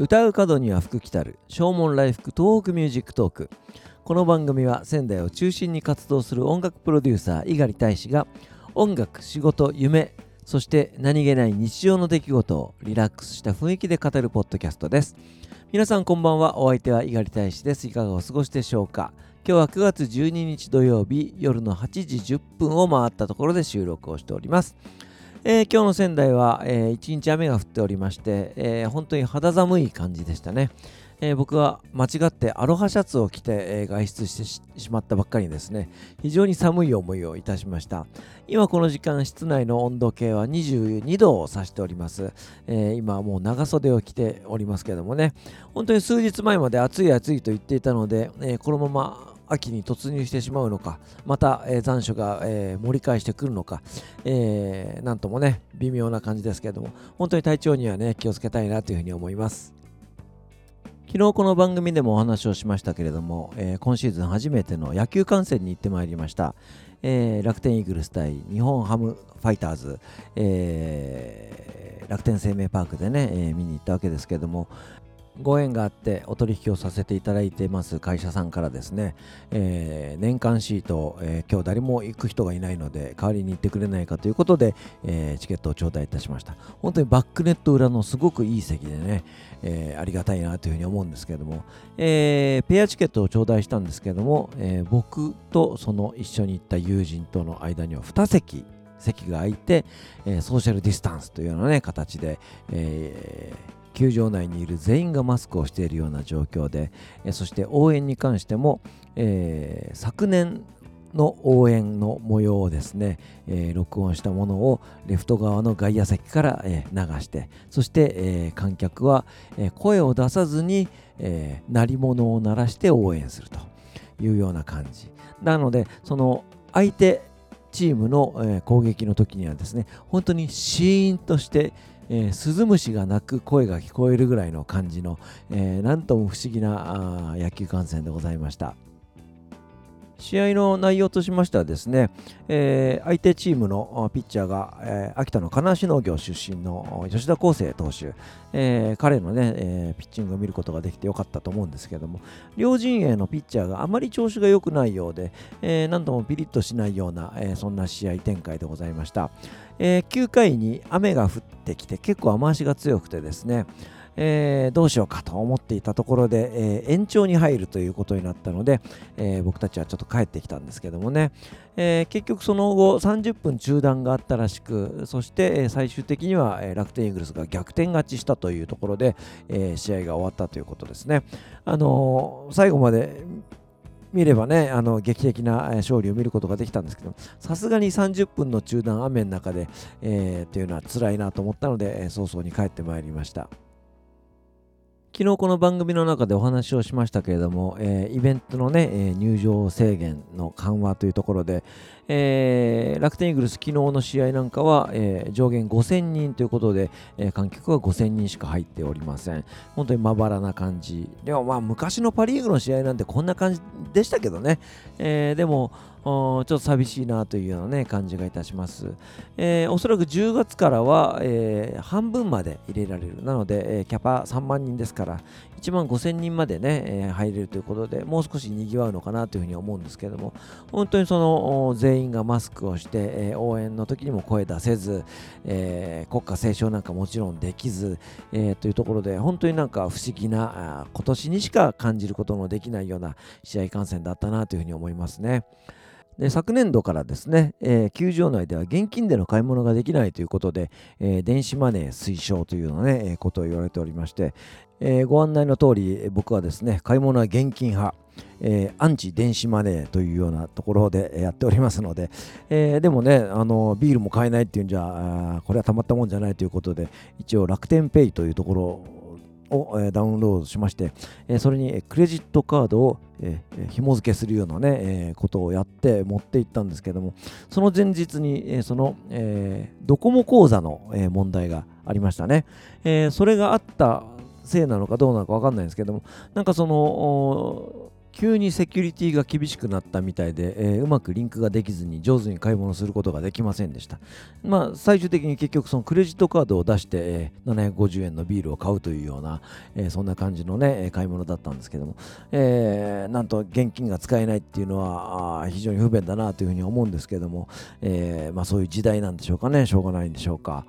唱う門には福来たる。唱門来福東北ミュージックトーク。この番組は仙台を中心に活動する音楽プロデューサー猪狩大使が音楽仕事夢そして何気ない日常の出来事をリラックスした雰囲気で語るポッドキャストです。皆さんこんばんは。お相手は猪狩大使です。いかがお過ごしでしょうか。今日は9月12日土曜日夜の8時10分を回ったところで収録をしております。えー、今日の仙台は、えー、一日雨が降っておりまして、えー、本当に肌寒い感じでしたね。えー、僕は間違ってアロハシャツを着て、えー、外出してしまったばっかりですね。非常に寒い思いをいたしました。今この時間室内の温度計は22度を指しております、えー、今もう長袖を着ておりますけどもね。本当に数日前まで暑い暑いと言っていたので、えこのまま秋に突入してしまうのか、また、えー、残暑が、えー、盛り返してくるのか、えー、なんともね、微妙な感じですけれども、本当に体調にはね、気をつけたいなというふうに思います。昨日この番組でもお話をしましたけれども、えー、今シーズン初めての野球観戦に行ってまいりました。えー、楽天イーグルス対日本ハムファイターズ、えー、楽天生命パークでね、え、見に行ったわけですけれども、ご縁があってお取引をさせていただいてます会社さんからですね、えー、年間シート、えー、今日誰も行く人がいないので代わりに行ってくれないかということで、えー、チケットを頂戴いたしました。本当にバックネット裏のすごくいい席でね、えありがたいなというふうに思うんですけども、えペアチケットを頂戴したんですけども、え僕とその一緒に行った友人との間には2席席が空いて、えソーシャルディスタンスというような、ね、形で、えー球場内にいる全員がマスクをしているような状況で、えそして応援に関しても、えー、昨年の応援の模様をですね、えー、録音したものをレフト側の外野席から、えー、流してそして、えー、観客は、え声を出さずに、え鳴り物を鳴らして応援するというような感じ。なのでその相手チームの、え攻撃の時にはですね本当にシーンとしてえー、スズムシが鳴く声が聞こえるぐらいの感じの、えー、なんとも不思議な野球観戦でございました。試合の内容としましてはですね、えー、相手チームのピッチャーが、えー、秋田の金足農業出身の吉田康生投手、えー、彼のね、えピッチングを見ることができてよかったと思うんですけども両陣営のピッチャーがあまり調子が良くないようで、え、何ともピリッとしないような、えそんな試合展開でございました、え9回に雨が降ってきて結構雨足が強くてですねえー、どうしようかと思っていたところで、えー、延長に入るということになったので、えー、僕たちはちょっと帰ってきたんですけどもね、え結局その後30分中断があったらしくそして、え最終的には、え楽天イーグルスが逆転勝ちしたというところで、え試合が終わったということですね。あの最後まで見ればね、あの劇的な勝利を見ることができたんですけど、さすがに30分の中断、雨の中で、えー、というのは辛いなと思ったので、早々に帰ってまいりました。昨日この番組の中でお話をしましたけれども、えー、イベントのね、えー、入場制限の緩和というところで、えー、楽天イーグルス昨日の試合なんかは、えー、上限5000人ということで、え、観客は5000人しか入っておりません。本当にまばらな感じ。でもまあ昔のパ・リーグの試合なんてこんな感じでしたけどね。え、でも、ちょっと寂しいなというような、ね、感じがいたします。えー、おそらく10月からは、えー、半分まで入れられる。なので、えー、キャパ3万人ですから、1万5000人までね、え、入れるということで、もう少し賑わうのかなというふうに思うんですけれども、本当にその全員がマスクをして、え、応援の時にも声出せず、え、国歌斉唱なんかもちろんできず、え、というところで、本当になんか不思議な、今年にしか感じることのできないような試合観戦だったなというふうに思いますね。で昨年度からですね、えー、球場内では現金での買い物ができないということで、えー、電子マネー推奨というような、ね、え、ことを言われておりまして、えご案内の通り僕はですね買い物は現金派えー、アンチ電子マネーというようなところでやっておりますので、えー、でもねあのビールも買えないっていうんじゃこれはたまったもんじゃないということで一応楽天ペイというところを、えダウンロードしまして、えそれにクレジットカードを、え紐付けするようなね、えことをやって持っていったんですけども、その前日に、えその、えドコモ口座の、え問題がありましたね。えそれがあったせいなのかどうなのかわかんないんですけども、なんかその、急にセキュリティが厳しくなったみたいで、えー、うまくリンクができずに上手に買い物することができませんでした。まあ、最終的に結局そのクレジットカードを出して、えー、750円のビールを買うというような、えー、そんな感じのね、買い物だったんですけども、えー、なんと現金が使えないっていうのは非常に不便だなというふうに思うんですけども、えー、まあ、そういう時代なんでしょうかね、しょうがないんでしょうか。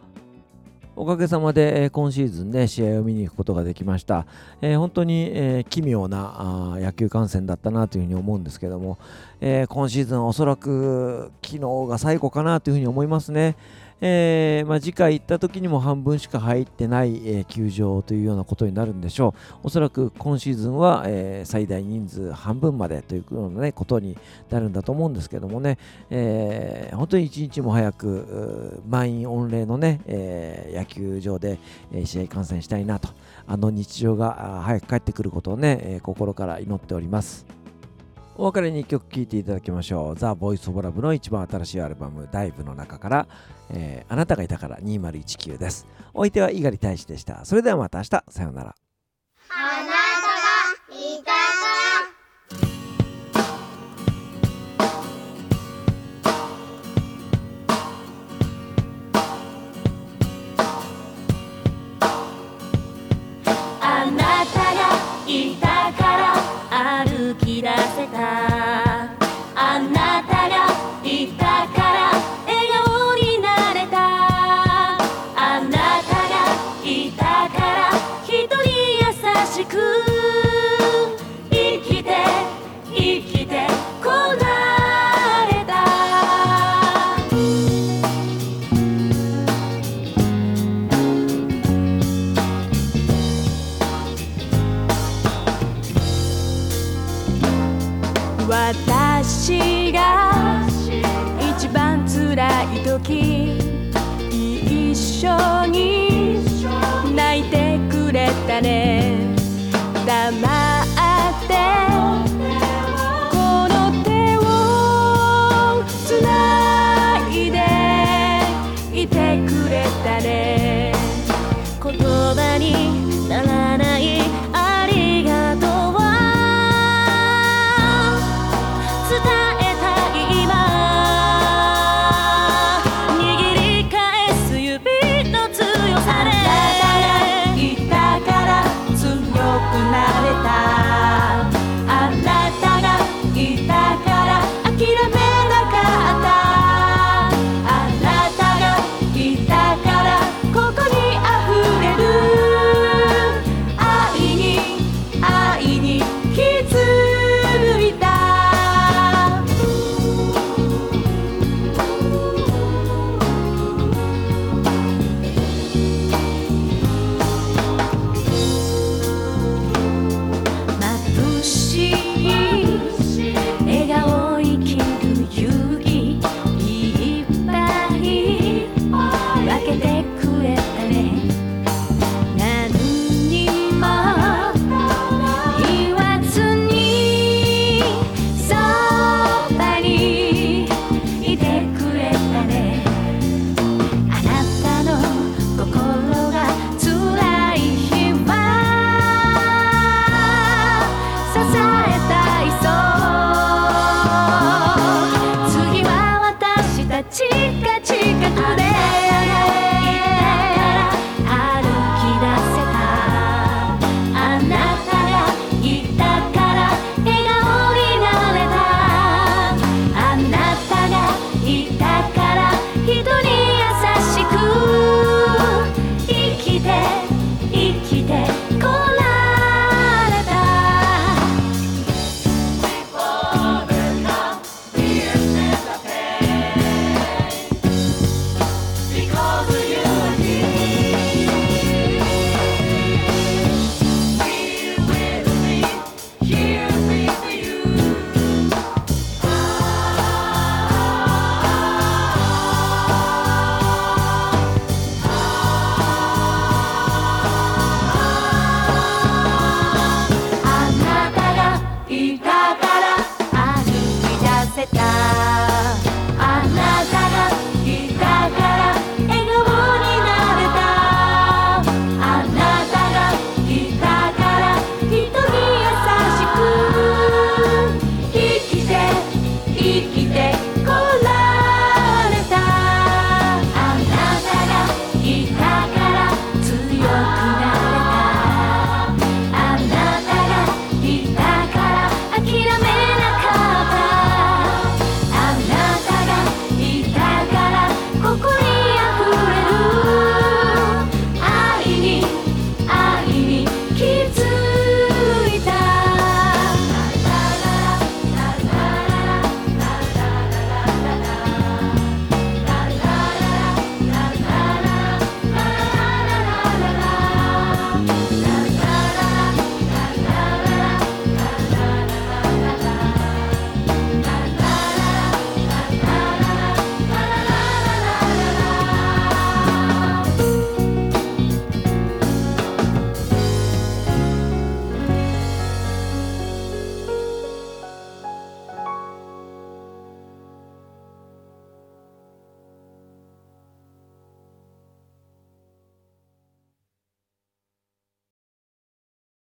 おかげさまで、え、今シーズンね、試合を見に行くことができました。えー、本当に、えー、奇妙な野球観戦だったなというふうに思うんですけども、え今シーズンおそらく昨日が最後かなというふうに思いますね。えー、まあ、次回行った時にも半分しか入ってない、えー、球場というようなことになるんでしょう。おそらく今シーズンは、えー、最大人数半分までというような、ね、ことになるんだと思うんですけどもね、え本当に一日も早く満員御礼のね、え野球場で、え試合観戦したいなと、あの日常が早く帰ってくることをね、え心から祈っております。お別れに1曲聴いていただきましょう。ザ・ボイス・オブ・ラブの一番新しいアルバム、ダイブの中から、えー、あなたがいたから2019です。お相手は猪狩大使でした。それではまた明日、さようなら。あなたがいたからあなたがいたき出せ時一緒に泣いてくれたね。黙ってこの手をつないでいてくれたね。言葉に kita